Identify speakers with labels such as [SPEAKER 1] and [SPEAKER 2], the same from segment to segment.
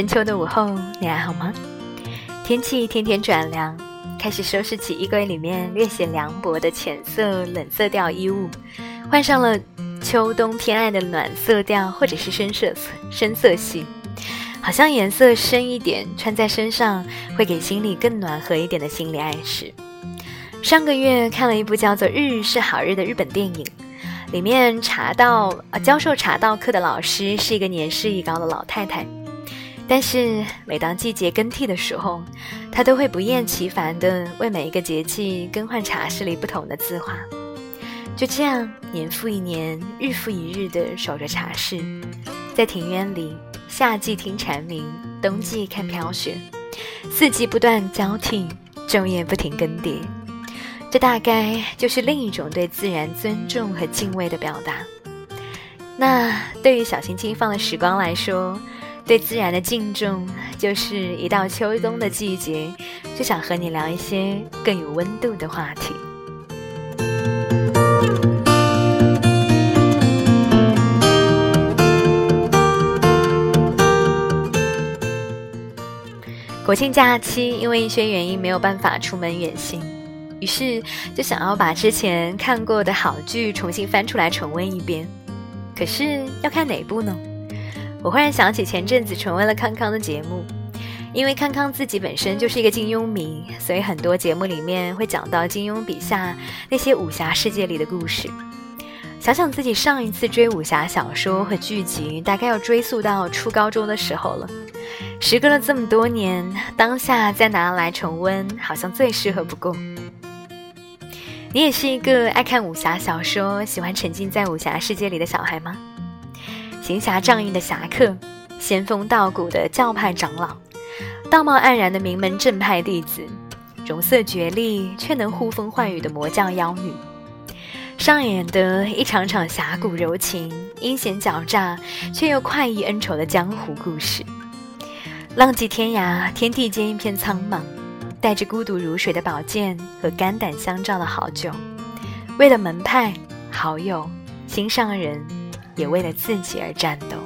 [SPEAKER 1] 深秋的午后，你还好吗？天气天天转凉，开始收拾起衣柜里面略显凉薄的浅色冷色调衣物，换上了秋冬偏爱的暖色调或者是深色深色系，好像颜色深一点，穿在身上会给心里更暖和一点的心理暗示。上个月看了一部叫做《日是好日》的日本电影。里面茶道啊，教授茶道课的老师是一个年事已高的老太太，但是每当季节更替的时候，他都会不厌其烦地为每一个节气更换茶室里不同的字画。就这样，年复一年，日复一日地守着茶室，在庭院里，夏季听蝉鸣，冬季看飘雪，四季不断交替，昼夜不停更迭。这大概就是另一种对自然尊重和敬畏的表达。那对于小心轻放的时光来说，对自然的敬重，就是一到秋冬的季节，就想和你聊一些更有温度的话题。国庆假期，因为一些原因没有办法出门远行。于是就想要把之前看过的好剧重新翻出来重温一遍，可是要看哪部呢？我忽然想起前阵子重温了康康的节目，因为康康自己本身就是一个金庸迷，所以很多节目里面会讲到金庸笔下那些武侠世界里的故事。想想自己上一次追武侠小说和剧集，大概要追溯到初高中的时候了。时隔了这么多年，当下再拿来重温，好像最适合不过。你也是一个爱看武侠小说、喜欢沉浸在武侠世界里的小孩吗？行侠仗义的侠客，仙风道骨的教派长老，道貌岸然的名门正派弟子，容色绝丽却能呼风唤雨的魔教妖女，上演的一场场侠骨柔情、阴险狡诈却又快意恩仇的江湖故事。浪迹天涯，天地间一片苍茫。带着孤独如水的宝剑和肝胆相照的好酒，为了门派、好友、心上人，也为了自己而战斗。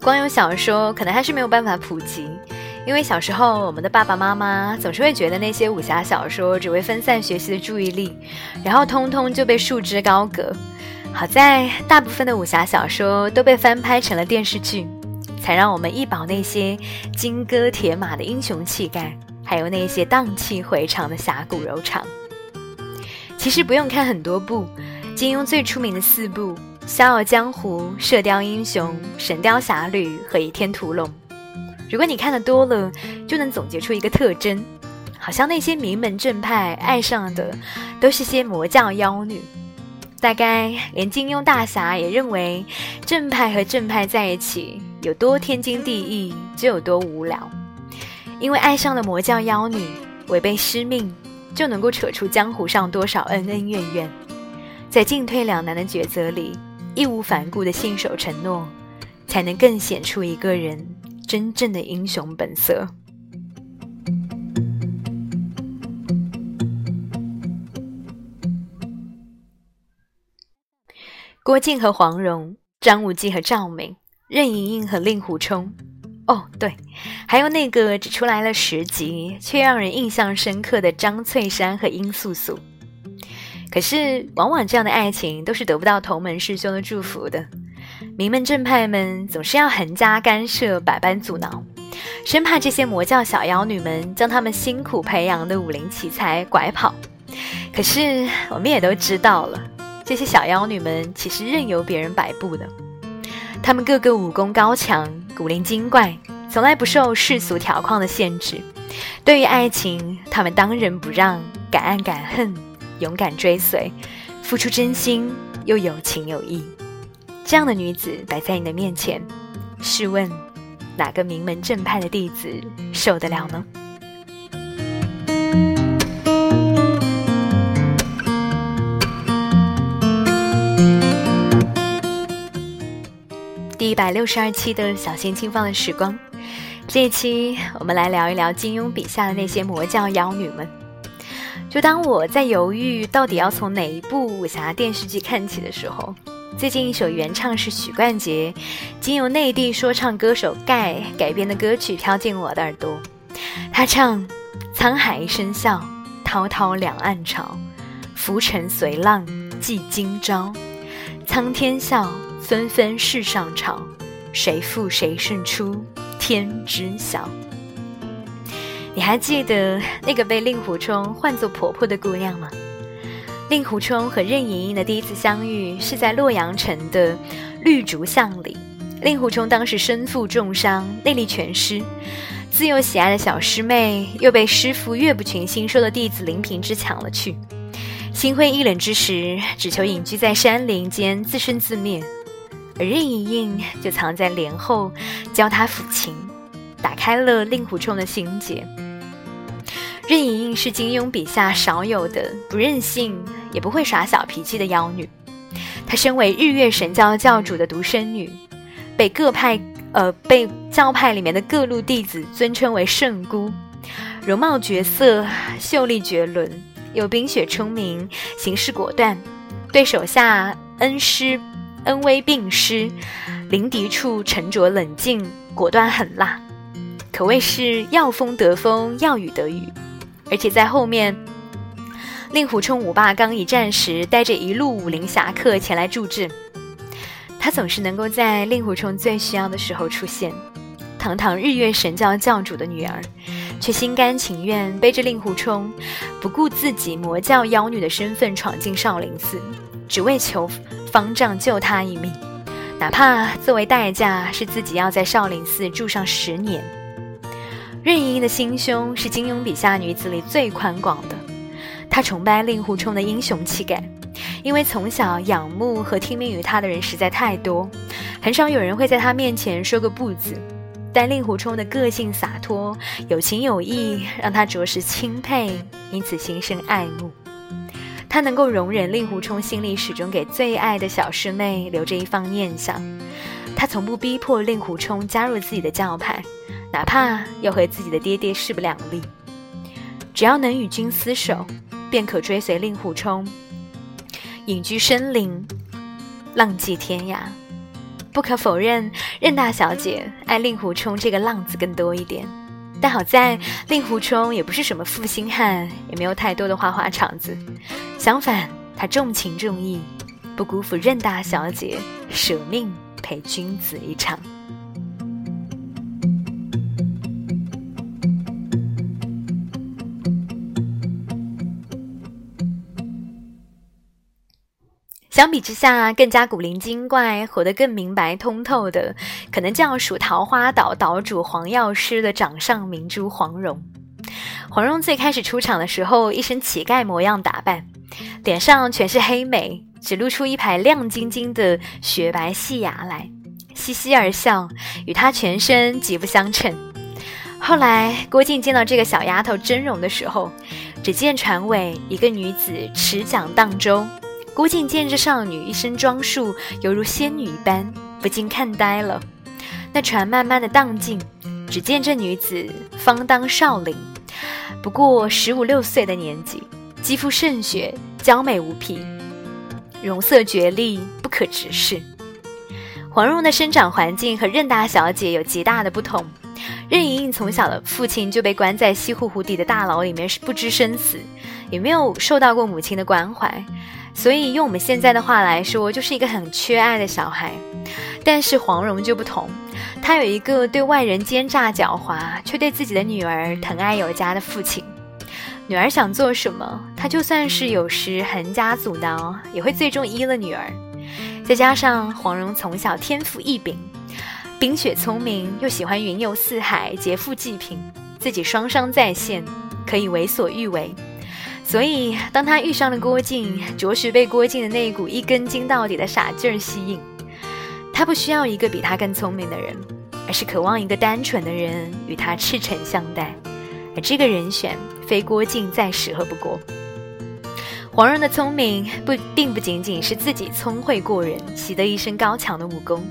[SPEAKER 1] 光有小说可能还是没有办法普及，因为小时候我们的爸爸妈妈总是会觉得那些武侠小说只会分散学习的注意力，然后通通就被束之高阁。好在大部分的武侠小说都被翻拍成了电视剧，才让我们一饱那些金戈铁马的英雄气概，还有那些荡气回肠的侠骨柔肠。其实不用看很多部，金庸最出名的四部《笑傲江湖》《射雕英雄》《神雕侠侣》和《倚天屠龙》，如果你看的多了，就能总结出一个特征：好像那些名门正派爱上的都是些魔教妖女。大概连金庸大侠也认为，正派和正派在一起有多天经地义，就有多无聊。因为爱上了魔教妖女，违背师命，就能够扯出江湖上多少恩恩怨怨。在进退两难的抉择里，义无反顾的信守承诺，才能更显出一个人真正的英雄本色。郭靖和黄蓉，张无忌和赵敏，任盈盈和令狐冲。哦，对，还有那个只出来了十集却让人印象深刻的张翠山和殷素素。可是，往往这样的爱情都是得不到同门师兄的祝福的。名门正派们总是要横加干涉，百般阻挠，生怕这些魔教小妖女们将他们辛苦培养的武林奇才拐跑。可是，我们也都知道了。这些小妖女们其实任由别人摆布的，他们个个武功高强，古灵精怪，从来不受世俗条框的限制。对于爱情，他们当仁不让，敢爱敢恨，勇敢追随，付出真心又有情有义。这样的女子摆在你的面前，试问哪个名门正派的弟子受得了呢？一百六十二期的小心轻放的时光，这一期我们来聊一聊金庸笔下的那些魔教妖女们。就当我在犹豫到底要从哪一部武侠电视剧看起的时候，最近一首原唱是许冠杰，经由内地说唱歌手盖改编的歌曲飘进我的耳朵。他唱：“沧海一声笑，滔滔两岸潮，浮沉随浪记今朝。苍天笑，纷纷世上潮，谁负谁胜出，天知晓。”你还记得那个被令狐冲唤作婆婆的姑娘吗？令狐冲和任盈盈的第一次相遇是在洛阳城的绿竹巷里。令狐冲当时身负重伤，内力全失，自幼喜爱的小师妹又被师傅岳不群新收的弟子林平之抢了去。心灰意冷之时，只求隐居在山林间，自生自灭。而任盈盈就藏在帘后，教他抚琴，打开了令狐冲的心结。任盈盈是金庸笔下少有的不任性也不会耍小脾气的妖女。她身为日月神教教主的独生女，被各派呃被教派里面的各路弟子尊称为圣姑。容貌绝色，秀丽绝伦，又冰雪聪明，行事果断，对手下恩师恩威并施，临敌处沉着冷静，果断狠辣，可谓是要风得风，要雨得雨。而且在后面，令狐冲五霸刚一战时，带着一路武林侠客前来助阵。他总是能够在令狐冲最需要的时候出现。堂堂日月神教教主的女儿，却心甘情愿背着令狐冲，不顾自己魔教妖女的身份闯进少林寺，只为求方丈救她一命，哪怕作为代价是自己要在少林寺住上十年。任盈盈的心胸是金庸笔下女子里最宽广的，她崇拜令狐冲的英雄气概，因为从小仰慕和听命于他的人实在太多，很少有人会在他面前说个不字。但令狐冲的个性洒脱、有情有义，让他着实钦佩，因此心生爱慕。他能够容忍令狐冲心里始终给最爱的小师妹留着一方念想，他从不逼迫令狐冲加入自己的教派。哪怕要和自己的爹爹势不两立，只要能与君厮守，便可追随令狐冲隐居深林，浪迹天涯。不可否认，任大小姐爱令狐冲这个浪子更多一点。但好在令狐冲也不是什么负心汉，也没有太多的花花肠子。相反，他重情重义，不辜负任大小姐舍命陪君子一场。相比之下，更加古灵精怪、活得更明白通透的，可能就要属桃花岛岛主黄药师的掌上明珠黄蓉。黄蓉最开始出场的时候，一身乞丐模样打扮，脸上全是黑眉，只露出一排亮晶晶的雪白细牙来，嘻嘻而笑，与她全身极不相称。后来郭靖见到这个小丫头真容的时候，只见船尾一个女子持桨荡舟。郭靖见这少女一身装束，犹如仙女一般，不禁看呆了。那船慢慢的荡进，只见这女子方当少龄，不过十五六岁的年纪，肌肤胜雪，娇美无匹，容色绝丽，不可直视。黄蓉的生长环境和任大小姐有极大的不同。任盈盈从小的父亲就被关在西湖湖底的大牢里面，是不知生死，也没有受到过母亲的关怀。所以用我们现在的话来说，就是一个很缺爱的小孩。但是黄蓉就不同，她有一个对外人奸诈狡猾，却对自己的女儿疼爱有加的父亲。女儿想做什么，他就算是有时横加阻挠，也会最终依了女儿。再加上黄蓉从小天赋异禀，冰雪聪明，又喜欢云游四海，劫富济贫，自己双商在线，可以为所欲为。所以，当他遇上了郭靖，着实被郭靖的那一股一根筋到底的傻劲儿吸引。他不需要一个比他更聪明的人，而是渴望一个单纯的人与他赤诚相待。而这个人选，非郭靖再适合不过。黄蓉的聪明不，并不仅仅是自己聪慧过人，习得一身高强的武功。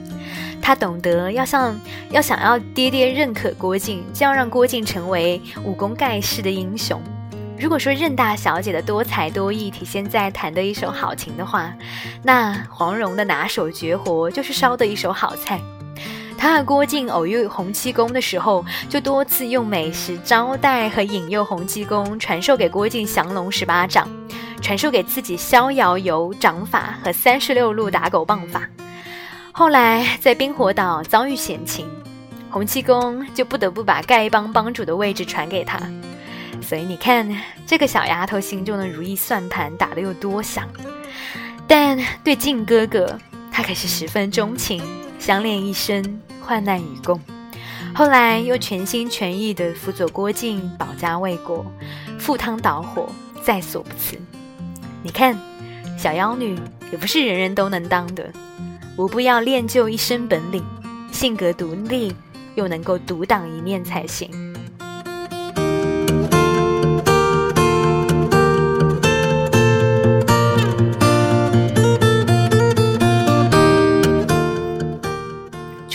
[SPEAKER 1] 他懂得要像要想要爹爹认可郭靖，就要让郭靖成为武功盖世的英雄。如果说任大小姐的多才多艺体现在弹得一手好琴的话，那黄蓉的拿手绝活就是烧的一手好菜。他和郭靖偶遇洪七公的时候，就多次用美食招待和引诱洪七公传授给郭靖降龙十八掌，传授给自己逍遥游掌法和三十六路打狗棒法。后来在冰火岛遭遇险情，洪七公就不得不把丐帮帮主的位置传给他。所以你看，这个小丫头心中的如意算盘打得有多响。但对靖哥哥，她可是十分钟情，相恋一生，患难与共。后来又全心全意地辅佐郭靖保家卫国，赴汤蹈火，在所不辞。你看，小妖女也不是人人都能当的，无不要练就一身本领，性格独立，又能够独当一面才行。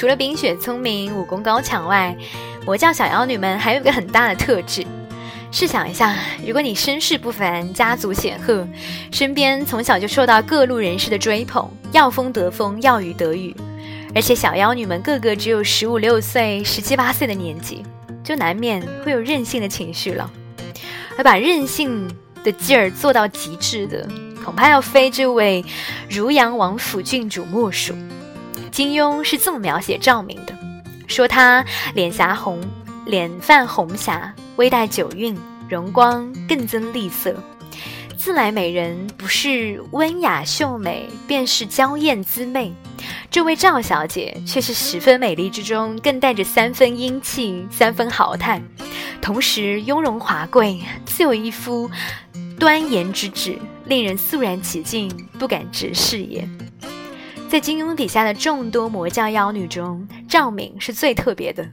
[SPEAKER 1] 除了冰雪聪明、武功高强外，魔教小妖女们还有一个很大的特质。试想一下，如果你身世不凡、家族显赫，身边从小就受到各路人士的追捧，要风得风，要雨得雨，而且小妖女们个个只有十五六岁、十七八岁的年纪，就难免会有任性的情绪了。而把任性的劲儿做到极致的，恐怕要非这位如阳王府郡主莫属。金庸是这么描写赵敏的，说她脸颊红，脸泛红霞，微带酒韵，容光更增丽色。自来美人不是温雅秀美，便是娇艳姿媚。这位赵小姐却是十分美丽之中，更带着三分英气，三分豪态，同时雍容华贵，自有一副端严之质，令人肃然起敬，不敢直视也。在金庸笔下的众多魔教妖女中，赵敏是最特别的。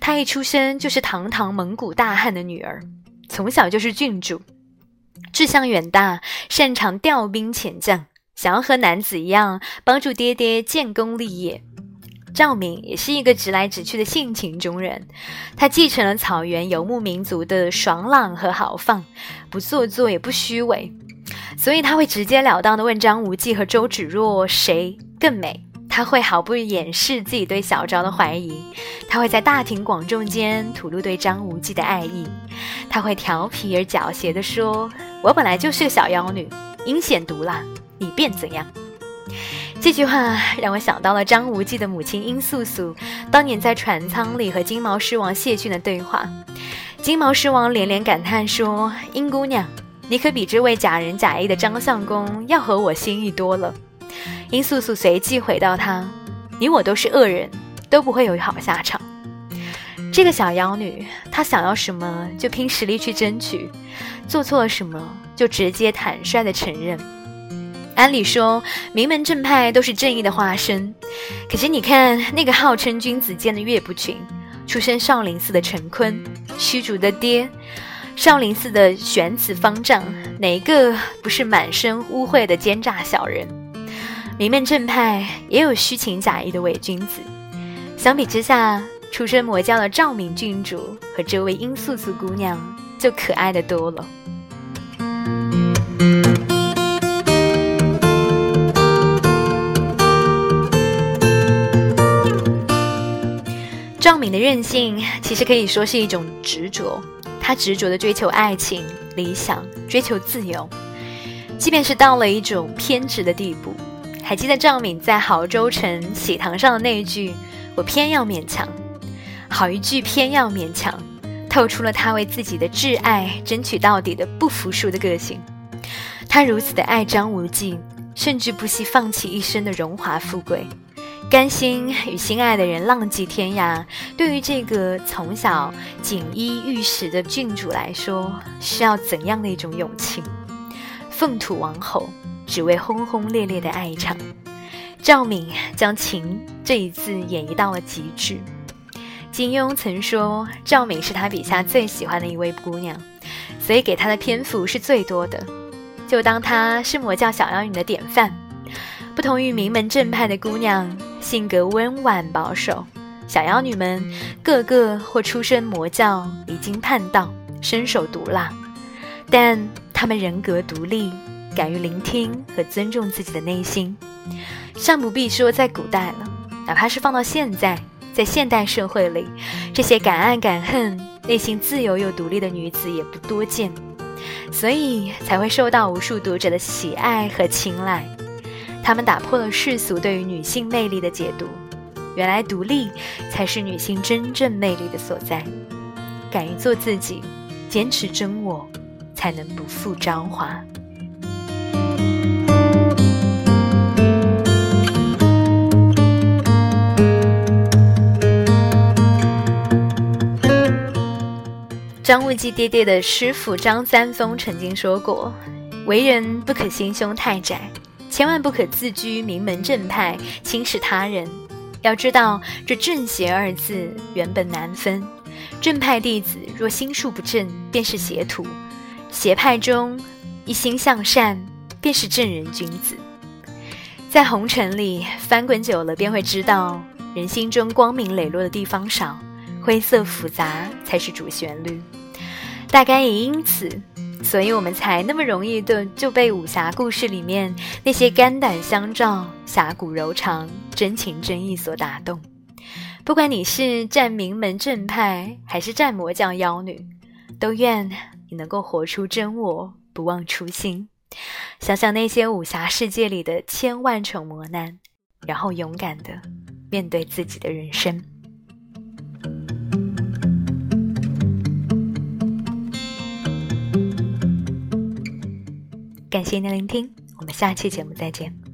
[SPEAKER 1] 她一出生就是堂堂蒙古大汉的女儿，从小就是郡主，志向远大，擅长调兵遣将，想要和男子一样帮助爹爹建功立业。赵敏也是一个直来直去的性情中人，她继承了草原游牧民族的爽朗和豪放，不做作也不虚伪。所以他会直截了当的问张无忌和周芷若谁更美，他会毫不掩饰自己对小昭的怀疑，他会在大庭广众间吐露对张无忌的爱意，他会调皮而狡黠地说：“我本来就是个小妖女，阴险毒辣，你便怎样？”这句话让我想到了张无忌的母亲殷素素当年在船舱里和金毛狮王谢逊的对话，金毛狮王连连感叹说：“殷姑娘。”你可比这位假仁假义的张相公要合我心意多了。殷素素随即回道：“他，你我都是恶人，都不会有好下场。”这个小妖女，她想要什么就拼实力去争取，做错了什么就直接坦率的承认。按理说，名门正派都是正义的化身，可是你看那个号称君子剑的岳不群，出身少林寺的陈坤，虚竹的爹。少林寺的玄子方丈，哪个不是满身污秽的奸诈小人？名门正派也有虚情假意的伪君子。相比之下，出身魔教的赵敏郡主和这位殷素素姑娘就可爱的多了。赵敏的任性，其实可以说是一种执着。他执着的追求爱情、理想，追求自由，即便是到了一种偏执的地步。还记得赵敏在亳州城喜堂上的那一句“我偏要勉强”，好一句“偏要勉强”，透出了他为自己的挚爱争取到底的不服输的个性。他如此的爱张无忌，甚至不惜放弃一生的荣华富贵。甘心与心爱的人浪迹天涯，对于这个从小锦衣玉食的郡主来说，需要怎样的一种勇气？凤土王后，只为轰轰烈烈的爱一场。赵敏将情这一字演绎到了极致。金庸曾说，赵敏是他笔下最喜欢的一位姑娘，所以给她的篇幅是最多的，就当她是魔教小妖女的典范。不同于名门正派的姑娘。性格温婉保守，小妖女们个个或出身魔教，离经叛道，身手毒辣，但他们人格独立，敢于聆听和尊重自己的内心。尚不必说在古代了，哪怕是放到现在，在现代社会里，这些敢爱敢恨、内心自由又独立的女子也不多见，所以才会受到无数读者的喜爱和青睐。她们打破了世俗对于女性魅力的解读，原来独立才是女性真正魅力的所在。敢于做自己，坚持真我，才能不负韶华。张无忌爹爹的师傅张三丰曾经说过：“为人不可心胸太窄，千万不可自居名门正派，轻视他人。要知道，这正邪二字原本难分。正派弟子若心术不正，便是邪徒；邪派中一心向善，便是正人君子。在红尘里翻滚久了，便会知道，人心中光明磊落的地方少。”灰色复杂才是主旋律，大概也因此，所以我们才那么容易的就被武侠故事里面那些肝胆相照、侠骨柔肠、真情真意所打动。不管你是战名门正派，还是战魔教妖女，都愿你能够活出真我，不忘初心。想想那些武侠世界里的千万重磨难，然后勇敢的面对自己的人生。感谢您的聆听，我们下期节目再见。